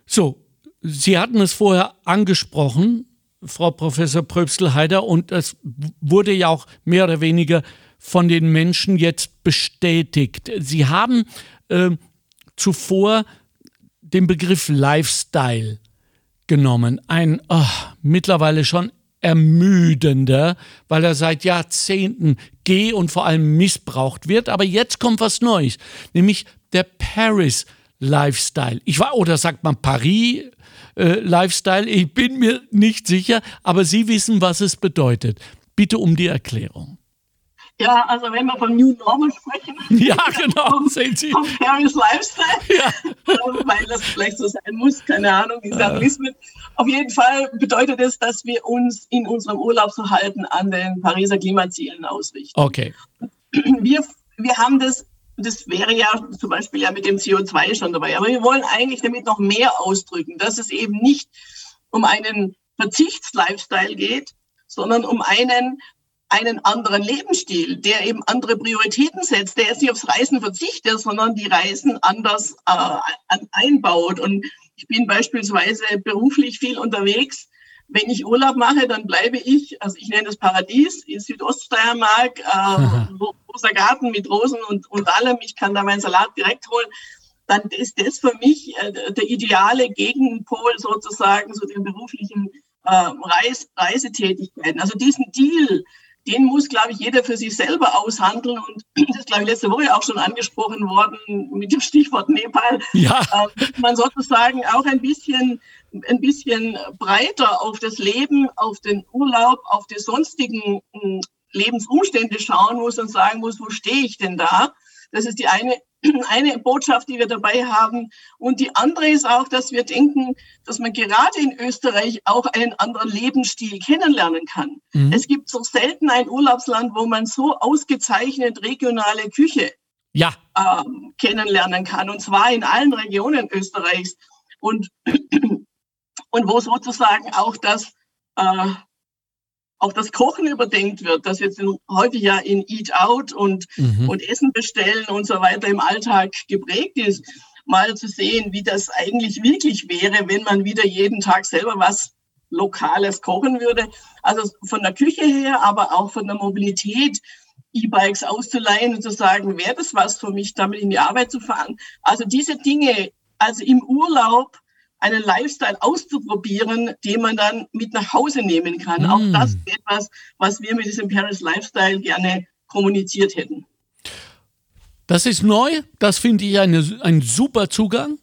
So, Sie hatten es vorher angesprochen, Frau Professor Pröbstelheider, und es wurde ja auch mehr oder weniger von den Menschen jetzt bestätigt. Sie haben äh, zuvor den Begriff Lifestyle genommen. Ein oh, mittlerweile schon ermüdender, weil er seit Jahrzehnten geh und vor allem missbraucht wird. Aber jetzt kommt was Neues, nämlich der Paris Lifestyle. Ich war, oder sagt man Paris äh, Lifestyle? Ich bin mir nicht sicher, aber Sie wissen, was es bedeutet. Bitte um die Erklärung.
Ja, also wenn wir von New Normal sprechen. [LAUGHS]
Ja, [LAUGHS] genau, sehen Sie.
Vom Paris Lifestyle. [LAUGHS] Ja. Weil das vielleicht so sein muss, keine Ahnung, diese Anglizismen. Auf jeden Fall bedeutet es, dass wir uns in unserem Urlaubsverhalten an den Pariser Klimazielen ausrichten.
Okay. [CLEARS THROAT]
Wir, wir haben das, das wäre ja zum Beispiel ja mit dem CO2 schon dabei, aber wir wollen eigentlich damit noch mehr ausdrücken, dass es eben nicht um einen Verzichts-Lifestyle geht, sondern um einen einen anderen Lebensstil, der eben andere Prioritäten setzt, der jetzt nicht aufs Reisen verzichtet, sondern die Reisen anders äh, einbaut. Und ich bin beispielsweise beruflich viel unterwegs. Wenn ich Urlaub mache, dann bleibe ich, also ich nenne das Paradies in Südoststeiermark, äh, [LAUGHS] großer Garten mit Rosen und, und allem. Ich kann da meinen Salat direkt holen. Dann ist das für mich äh, der ideale Gegenpol sozusagen zu den beruflichen äh, Reis, Reisetätigkeiten. Also diesen Deal den muss, glaube ich, jeder für sich selber aushandeln. Und [CLEARS THROAT] das ist, glaube ich, letzte Woche auch schon angesprochen worden mit dem Stichwort Nepal. Ja. Äh, man sozusagen auch ein bisschen, ein bisschen breiter auf das Leben, auf den Urlaub, auf die sonstigen hm, Lebensumstände schauen muss und sagen muss, wo stehe ich denn da? Das ist die eine, [CLEARS THROAT] eine Botschaft, die wir dabei haben. Und die andere ist auch, dass wir denken, dass man gerade in Österreich auch einen anderen Lebensstil kennenlernen kann. Mhm. Es gibt so selten ein Urlaubsland, wo man so ausgezeichnet regionale Küche ja. ähm, kennenlernen kann. Und zwar in allen Regionen Österreichs. Und, [CLEARS THROAT] und wo sozusagen auch das äh, auch das Kochen überdenkt wird, das jetzt häufig ja in Eat Out und, mhm. und Essen bestellen und so weiter im Alltag geprägt ist, mal zu sehen, wie das eigentlich wirklich wäre, wenn man wieder jeden Tag selber was Lokales kochen würde. Also von der Küche her, aber auch von der Mobilität, E-Bikes auszuleihen und zu sagen, wäre das was für mich, damit in die Arbeit zu fahren. Also diese Dinge, also im Urlaub einen Lifestyle auszuprobieren, den man dann mit nach Hause nehmen kann. Mm. Auch das ist etwas, was wir mit diesem Paris Lifestyle gerne kommuniziert hätten.
Das ist neu, das finde ich eine, ein super Zugang.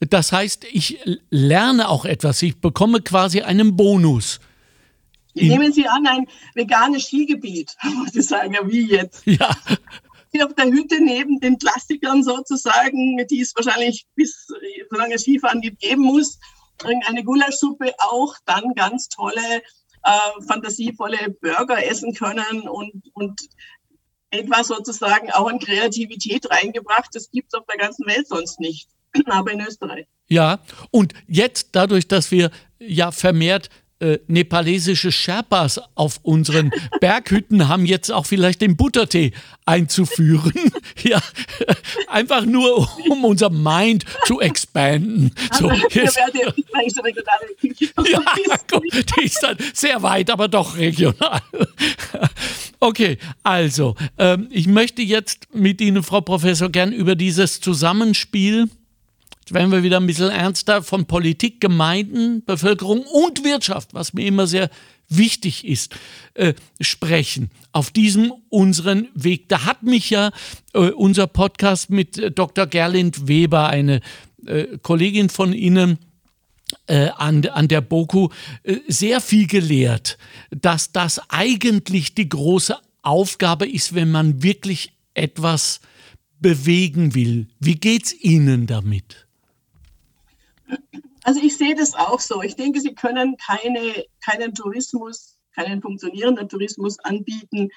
Das heißt, ich lerne auch etwas, ich bekomme quasi einen Bonus.
Nehmen Sie an, ein veganes Skigebiet, [LAUGHS] muss ich sagen, ja, wie jetzt. Ja auf der Hütte neben den Klassikern sozusagen, die es wahrscheinlich bis, solange es Skifahren gibt, geben muss. Eine Gulaschsuppe auch dann ganz tolle, äh, fantasievolle Burger essen können und, und etwas sozusagen auch an Kreativität reingebracht. Das gibt es auf der ganzen Welt sonst nicht, [CLEARS THROAT] aber in Österreich.
Ja, und jetzt dadurch, dass wir ja vermehrt äh, nepalesische Sherpas auf unseren Berghütten haben jetzt auch vielleicht den Buttertee einzuführen. [LAUGHS] ja, einfach nur um unser Mind zu expanden. So, [LAUGHS] also, jetzt. [LAUGHS] ja, gut, die ist dann sehr weit, aber doch regional. okay, also, ähm, ich möchte jetzt mit Ihnen, Frau Professor, gern über dieses Zusammenspiel Werden wir wieder ein bisschen ernster von Politik, Gemeinden, Bevölkerung und Wirtschaft, was mir immer sehr wichtig ist, äh, sprechen. Auf diesem unseren Weg. Da hat mich ja äh, unser Podcast mit äh, Dr. Gerlind Weber, eine äh, Kollegin von Ihnen, äh, an, an der BOKU äh, sehr viel gelehrt, dass das eigentlich die große Aufgabe ist, wenn man wirklich etwas bewegen will. Wie geht es Ihnen damit?
Also ich sehe das auch so. Ich denke, Sie können keine, keinen Tourismus, keinen funktionierenden Tourismus anbieten,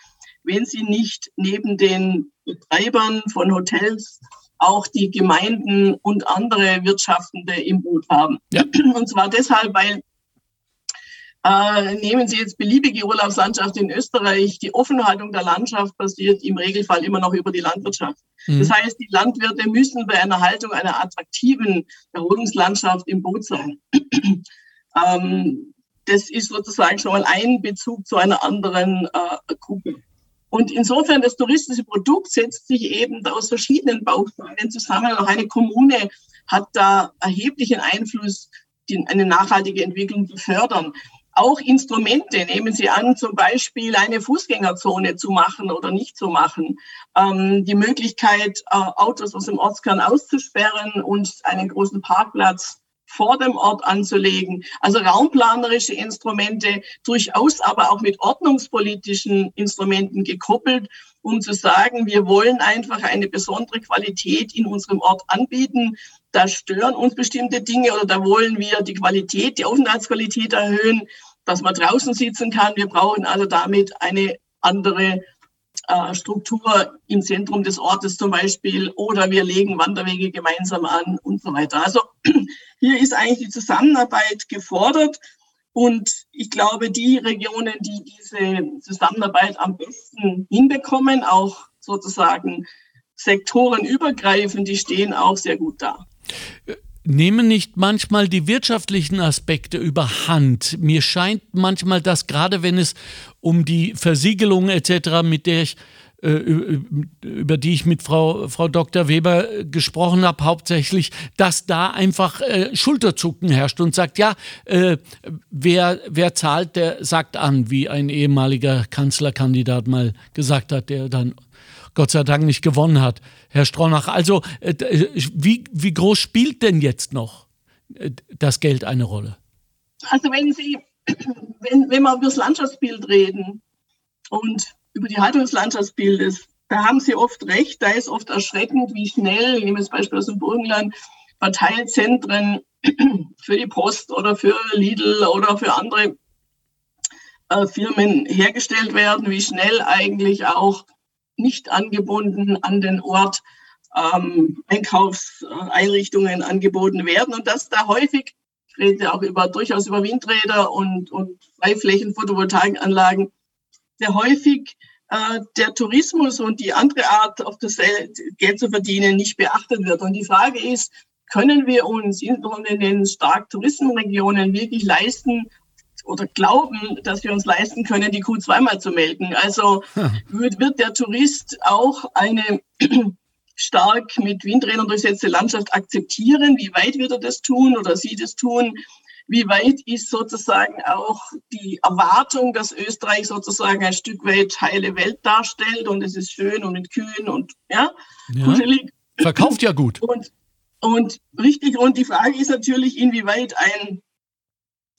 wenn Sie nicht neben den Betreibern von Hotels auch die Gemeinden und andere Wirtschaftende im Boot haben. Ja. Und zwar deshalb, weil äh, nehmen Sie jetzt beliebige Urlaubslandschaft in Österreich. Die Offenhaltung der Landschaft passiert im Regelfall immer noch über die Landwirtschaft. Mhm. Das heißt, die Landwirte müssen bei einer Haltung einer attraktiven Erholungslandschaft im Boot sein. [CLEARS THROAT] ähm, das ist sozusagen schon mal ein Bezug zu einer anderen äh, Gruppe. Und insofern, das touristische Produkt setzt sich eben aus verschiedenen Bausteinen zusammen. Auch eine Kommune hat da erheblichen Einfluss, die, eine nachhaltige Entwicklung zu fördern auch Instrumente, nehmen Sie an, zum Beispiel eine Fußgängerzone zu machen oder nicht zu machen, ähm, die Möglichkeit, äh, Autos aus dem Ortskern auszusperren und einen großen Parkplatz vor dem Ort anzulegen. Also raumplanerische Instrumente, durchaus aber auch mit ordnungspolitischen Instrumenten gekoppelt, um zu sagen, wir wollen einfach eine besondere Qualität in unserem Ort anbieten. Da stören uns bestimmte Dinge oder da wollen wir die Qualität, die Aufenthaltsqualität erhöhen dass man draußen sitzen kann. Wir brauchen also damit eine andere äh, Struktur im Zentrum des Ortes zum Beispiel oder wir legen Wanderwege gemeinsam an und so weiter. Also [CLEARS THROAT] hier ist eigentlich die Zusammenarbeit gefordert und ich glaube, die Regionen, die diese Zusammenarbeit am besten hinbekommen, auch sozusagen sektorenübergreifend, die stehen auch sehr gut da.
Nehmen nicht manchmal die wirtschaftlichen Aspekte überhand? Mir scheint manchmal, dass gerade wenn es um die Versiegelung etc., mit der ich äh, über die ich mit Frau, Frau Dr. Weber gesprochen habe, hauptsächlich, dass da einfach äh, Schulterzucken herrscht und sagt, ja, äh, wer, wer zahlt, der sagt an, wie ein ehemaliger Kanzlerkandidat mal gesagt hat, der dann Gott sei Dank nicht gewonnen hat, Herr Stronach. Also, äh, äh, wie, wie groß spielt denn jetzt noch äh, das Geld eine Rolle?
Also, wenn Sie, [CLEARS THROAT] wenn, wenn wir über das Landschaftsbild reden und über die Haltung des Landschaftsbildes, da haben Sie oft recht, da ist oft erschreckend, wie schnell, ich nehme das Beispiel aus dem Burgenland, Verteilzentren [CLEARS THROAT] für die Post oder für Lidl oder für andere äh, Firmen hergestellt werden, wie schnell eigentlich auch nicht angebunden an den Ort ähm, Einkaufseinrichtungen angeboten werden und dass da häufig, ich rede auch über, durchaus über Windräder und, und Freiflächen, Photovoltaikanlagen, sehr häufig äh, der Tourismus und die andere Art, auf das Geld zu verdienen, nicht beachtet wird. Und die Frage ist, können wir uns in den stark Touristenregionen wirklich leisten, oder glauben, dass wir uns leisten können, die Kuh zweimal zu melken. Also wird, wird der Tourist auch eine [CLEARS THROAT] stark mit Windrädern durchsetzte Landschaft akzeptieren? Wie weit wird er das tun oder sie das tun? Wie weit ist sozusagen auch die Erwartung, dass Österreich sozusagen ein Stück weit heile Welt darstellt und es ist schön und mit Kühen und ja,
ja. Kuschelig. Verkauft ja gut.
Und, und richtig, und die Frage ist natürlich, inwieweit ein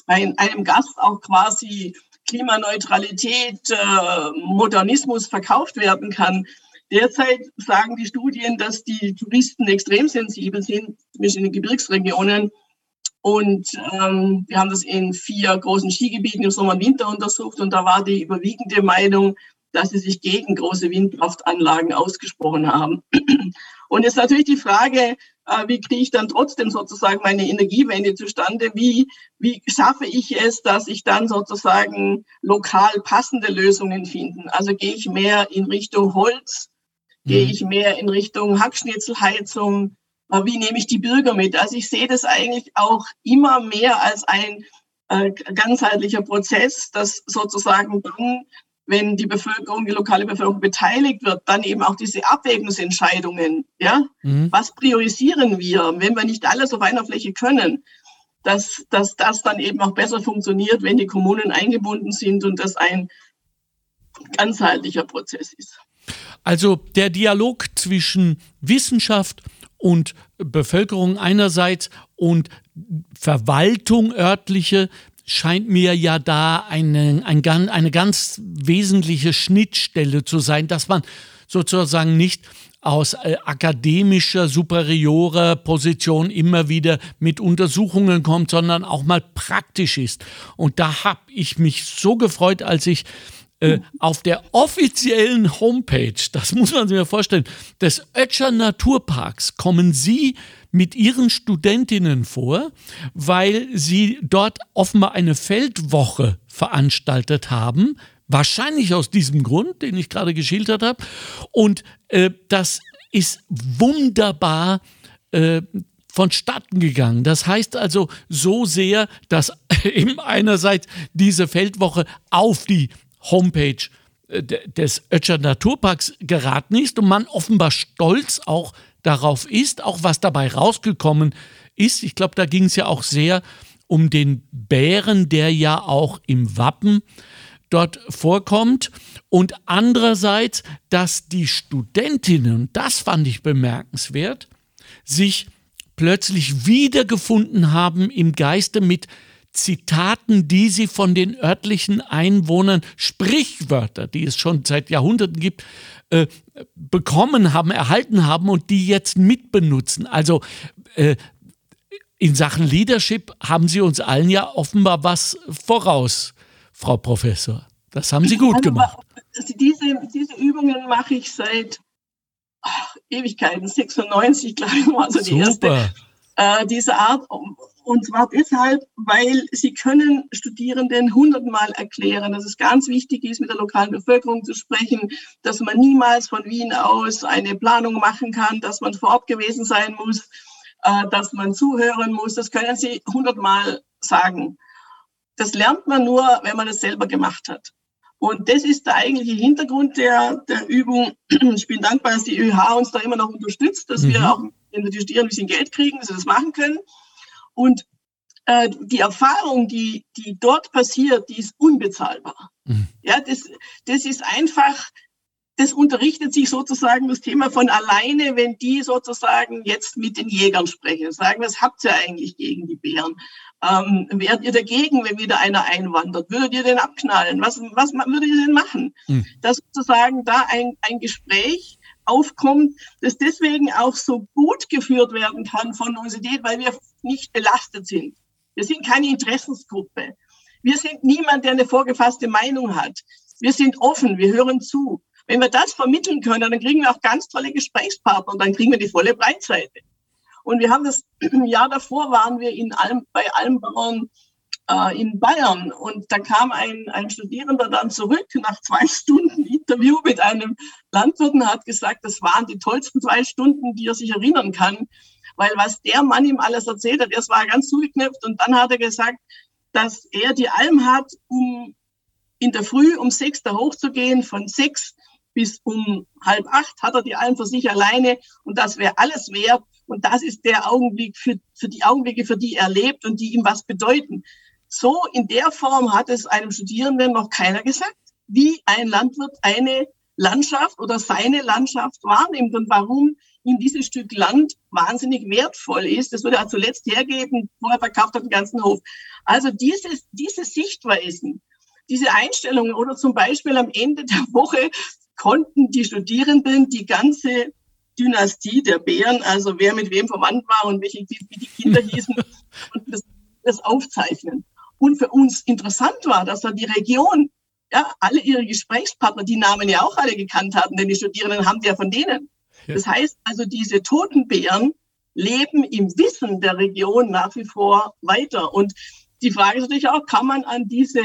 ein, einem Gast auch quasi Klimaneutralität, äh, Modernismus verkauft werden kann. Derzeit sagen die Studien, dass die Touristen extrem sensibel sind, in den Gebirgsregionen. Und ähm, wir haben das in vier großen Skigebieten im Sommer und Winter untersucht und da war die überwiegende Meinung, dass sie sich gegen große Windkraftanlagen ausgesprochen haben. Und jetzt natürlich die Frage, wie kriege ich dann trotzdem sozusagen meine Energiewende zustande? Wie, wie schaffe ich es, dass ich dann sozusagen lokal passende Lösungen finden? Also gehe ich mehr in Richtung Holz? Gehe mhm. ich mehr in Richtung Hackschnitzelheizung? Äh, wie nehme ich die Bürger mit? Also ich sehe das eigentlich auch immer mehr als ein äh, ganzheitlicher Prozess, dass sozusagen dann wenn die Bevölkerung, die lokale Bevölkerung beteiligt wird, dann eben auch diese Abwägungsentscheidungen, ja, mhm. was priorisieren wir, wenn wir nicht alles auf einer Fläche können, dass, dass das dann eben auch besser funktioniert, wenn die Kommunen eingebunden sind und das ein ganzheitlicher Prozess ist.
Also der Dialog zwischen Wissenschaft und Bevölkerung einerseits und Verwaltung örtliche scheint mir ja da eine, ein, eine ganz wesentliche Schnittstelle zu sein, dass man sozusagen nicht aus äh, akademischer, superiorer Position immer wieder mit Untersuchungen kommt, sondern auch mal praktisch ist. Und da habe ich mich so gefreut, als ich äh, auf der offiziellen Homepage, das muss man sich mir vorstellen, des Ötscher Naturparks kommen Sie mit Ihren Studentinnen vor, weil Sie dort offenbar eine Feldwoche veranstaltet haben Wahrscheinlich aus diesem Grund, den ich gerade geschildert habe. Und äh, das ist wunderbar äh, vonstatten gegangen. Das heißt also so sehr, dass [LAUGHS] eben einerseits diese Feldwoche auf die Homepage äh, des Ötscher Naturparks geraten ist und man offenbar stolz auch darauf ist, auch was dabei rausgekommen ist. Ich glaube, da ging es ja auch sehr um den Bären, der ja auch im Wappen dort vorkommt und andererseits, dass die Studentinnen, das fand ich bemerkenswert, sich plötzlich wiedergefunden haben im Geiste mit Zitaten, die sie von den örtlichen Einwohnern, Sprichwörter, die es schon seit Jahrhunderten gibt, äh, bekommen haben, erhalten haben und die jetzt mitbenutzen. Also äh, in Sachen Leadership haben sie uns allen ja offenbar was voraus Frau Professor. Das haben Sie gut also, gemacht.
Also diese, diese Übungen mache ich seit ach, Ewigkeiten, 96, glaube ich, war so die erste äh, diese Art. Und zwar deshalb, weil sie können Studierenden hundertmal erklären, dass es ganz wichtig ist, mit der lokalen Bevölkerung zu sprechen, dass man niemals von Wien aus eine Planung machen kann, dass man vor Ort gewesen sein muss, äh, dass man zuhören muss. Das können sie hundertmal sagen. Das lernt man nur, wenn man es selber gemacht hat. Und das ist der eigentliche Hintergrund der, der Übung. Ich bin dankbar, dass die ÖH uns da immer noch unterstützt, dass mhm. wir auch in der Studierenden ein bisschen Geld kriegen, dass sie das machen können. Und äh, die Erfahrung, die, die dort passiert, die ist unbezahlbar. Mhm. Ja, das, das ist einfach, das unterrichtet sich sozusagen das Thema von alleine, wenn die sozusagen jetzt mit den Jägern sprechen. Sagen, was habt ihr eigentlich gegen die Bären? Ähm, wärt ihr dagegen, wenn wieder einer einwandert? Würdet ihr den abknallen? Was, was würdet ihr denn machen? Hm. Dass sozusagen da ein, ein Gespräch aufkommt, das deswegen auch so gut geführt werden kann von der Universität, weil wir nicht belastet sind. Wir sind keine Interessensgruppe. Wir sind niemand, der eine vorgefasste Meinung hat. Wir sind offen, wir hören zu. Wenn wir das vermitteln können, dann kriegen wir auch ganz tolle Gesprächspartner und dann kriegen wir die volle Breitseite. Und wir haben das [CLEARS THROAT] Jahr davor waren wir in Alm, bei Almbauern äh, in Bayern. Und da kam ein, ein Studierender dann zurück nach zwei [LAUGHS] Stunden Interview mit einem Landwirt und hat gesagt, das waren die tollsten zwei Stunden, die er sich erinnern kann, weil was der Mann ihm alles erzählt hat, das war ganz zugeknöpft und dann hat er gesagt, dass er die Alm hat, um in der Früh um sechs da hochzugehen, von sechs bis um halb acht hat er die Alm für sich alleine. Und das wäre alles wert. Und das ist der Augenblick für, für die Augenblicke, für die er lebt und die ihm was bedeuten. So in der Form hat es einem Studierenden noch keiner gesagt, wie ein Landwirt eine Landschaft oder seine Landschaft wahrnimmt und warum ihm dieses Stück Land wahnsinnig wertvoll ist. Das würde er zuletzt hergeben, vorher verkauft hat den ganzen Hof. Also dieses, diese Sichtweisen, diese Einstellungen oder zum Beispiel am Ende der Woche konnten die Studierenden die ganze Dynastie der Bären, also wer mit wem verwandt war und welche, wie, die Kinder hießen, [LAUGHS] konnten das, das aufzeichnen. Und für uns interessant war, dass da die Region, ja, alle ihre Gesprächspartner, die Namen ja auch alle gekannt hatten, denn die Studierenden haben ja von denen. Ja. Das heißt also, diese toten Bären leben im Wissen der Region nach wie vor weiter. Und die Frage ist natürlich auch, kann man an diese,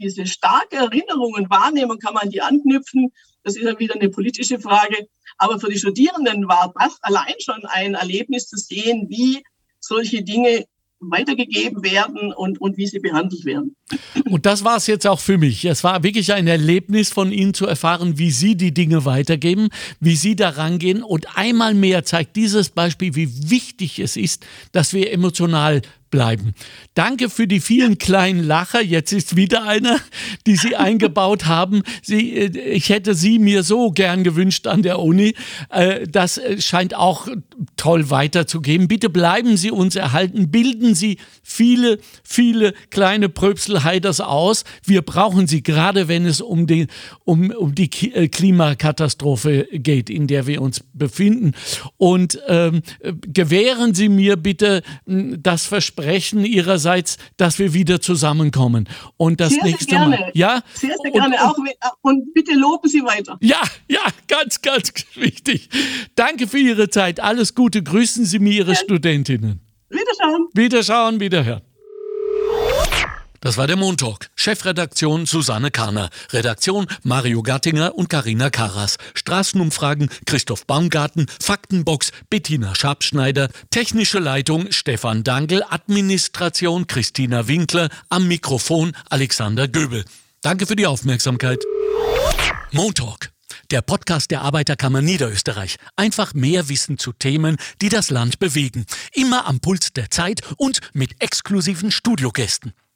diese starke Erinnerungen wahrnehmen, kann man die anknüpfen? Das ist ja wieder eine politische Frage. Aber für die Studierenden war das allein schon ein Erlebnis zu sehen, wie solche Dinge weitergegeben werden und, und wie sie behandelt werden.
Und das war es jetzt auch für mich. Es war wirklich ein Erlebnis von Ihnen zu erfahren, wie Sie die Dinge weitergeben, wie Sie da rangehen. Und einmal mehr zeigt dieses Beispiel, wie wichtig es ist, dass wir emotional bleiben. Danke für die vielen kleinen Lacher. Jetzt ist wieder einer, die Sie [LAUGHS] eingebaut haben. Sie, äh, ich hätte Sie mir so gern gewünscht an der Uni. Äh, das äh, scheint auch toll weiterzugeben. Bitte bleiben Sie uns erhalten. Bilden Sie viele, viele kleine Pröpselheiders aus. Wir brauchen sie gerade, wenn es um die, um, um die Klimakatastrophe geht, in der wir uns befinden. Und ähm, gewähren Sie mir bitte das Versprechen, Versprechen ihrerseits, dass wir wieder zusammenkommen. Und das sehr, nächste
sehr
Mal.
Ja? Sehr, sehr gerne. Und, und, und bitte loben Sie weiter.
Ja, ja, ganz, ganz [LAUGHS] wichtig. Danke für Ihre Zeit. Alles Gute. Grüßen Sie mir Ihre ja. Studentinnen.
Wiederschauen.
Wiederschauen, wiederhören. Das war der Montalk. Chefredaktion Susanne Kahner. Redaktion Mario Gattinger und Karina Karas. Straßenumfragen Christoph Baumgarten. Faktenbox Bettina Schabschneider. Technische Leitung Stefan Dangel. Administration Christina Winkler. Am Mikrofon Alexander Göbel. Danke für die Aufmerksamkeit. Montalk. Der Podcast der Arbeiterkammer Niederösterreich. Einfach mehr Wissen zu Themen, die das Land bewegen. Immer am Puls der Zeit und mit exklusiven Studiogästen.